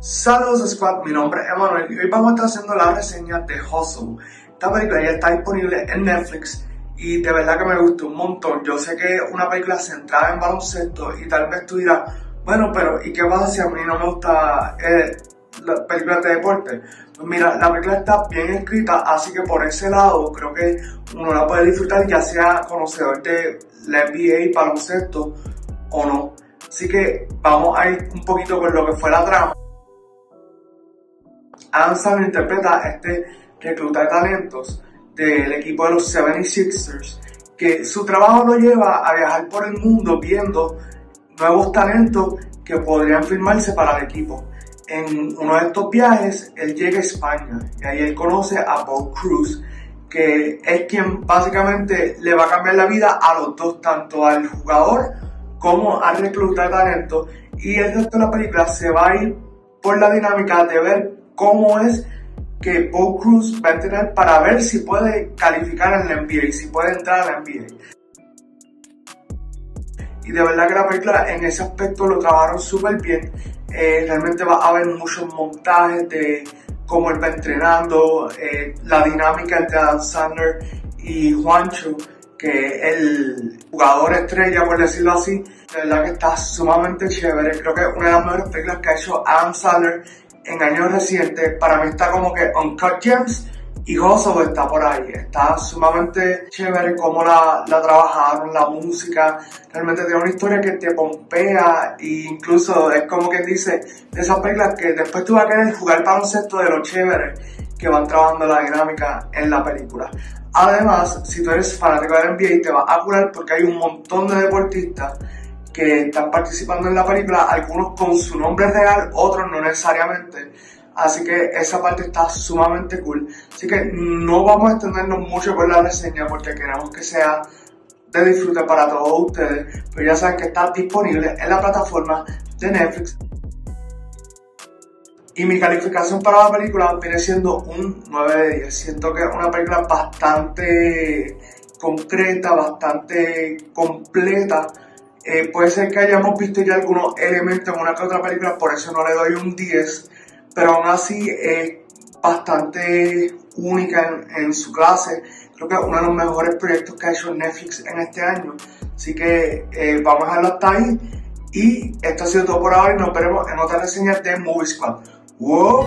Saludos Squad, mi nombre es Emanuel y hoy vamos a estar haciendo la reseña de Hustle. Esta película ya está disponible en Netflix y de verdad que me gustó un montón. Yo sé que es una película centrada en baloncesto y tal vez tú dirás, bueno, pero ¿y qué pasa si a mí no me gusta eh, la película de deporte? Pues mira, la película está bien escrita, así que por ese lado creo que uno la puede disfrutar ya sea conocedor de la NBA baloncesto o no. Así que vamos a ir un poquito con lo que fue la trama. Adam interpreta a este recluta de talentos del equipo de los 76ers, que su trabajo lo lleva a viajar por el mundo viendo nuevos talentos que podrían firmarse para el equipo. En uno de estos viajes, él llega a España y ahí él conoce a Bob Cruz, que es quien básicamente le va a cambiar la vida a los dos, tanto al jugador como al reclutar talento. Y el resto de la película se va a ir por la dinámica de ver cómo es que Paul Cruz va a entrenar para ver si puede calificar en la NBA, si puede entrar a la NBA. Y de verdad que la película en ese aspecto lo trabajaron súper bien. Eh, realmente va a haber muchos montajes de cómo él va entrenando, eh, la dinámica entre Adam Sandler y Juancho, que el jugador estrella, por decirlo así. De verdad que está sumamente chévere. Creo que es una de las mejores películas que ha hecho Adam Sandler en años recientes, para mí está como que Uncut Gems y Gozo está por ahí. Está sumamente chévere cómo la, la trabajaron, la música. Realmente tiene una historia que te pompea e incluso es como que dice de esas películas que después tú vas a querer jugar baloncesto de lo chévere que van trabajando la dinámica en la película. Además, si tú eres fanático de NBA, te va a curar porque hay un montón de deportistas que están participando en la película, algunos con su nombre real, otros no necesariamente. Así que esa parte está sumamente cool. Así que no vamos a extendernos mucho por la reseña porque queremos que sea de disfrute para todos ustedes. Pero ya saben que está disponible en la plataforma de Netflix. Y mi calificación para la película viene siendo un 9 de 10. Siento que es una película bastante concreta, bastante completa eh, puede ser que hayamos visto ya algunos elementos en una que otra película, por eso no le doy un 10, pero aún así es bastante única en, su clase. Creo que es uno de los mejores proyectos que ha hecho Netflix en este año. Así que eh, vamos a dejarlo hasta ahí. Y esto ha sido todo por ahora y nos veremos en otra reseña de Movie Squad. ¡Wow!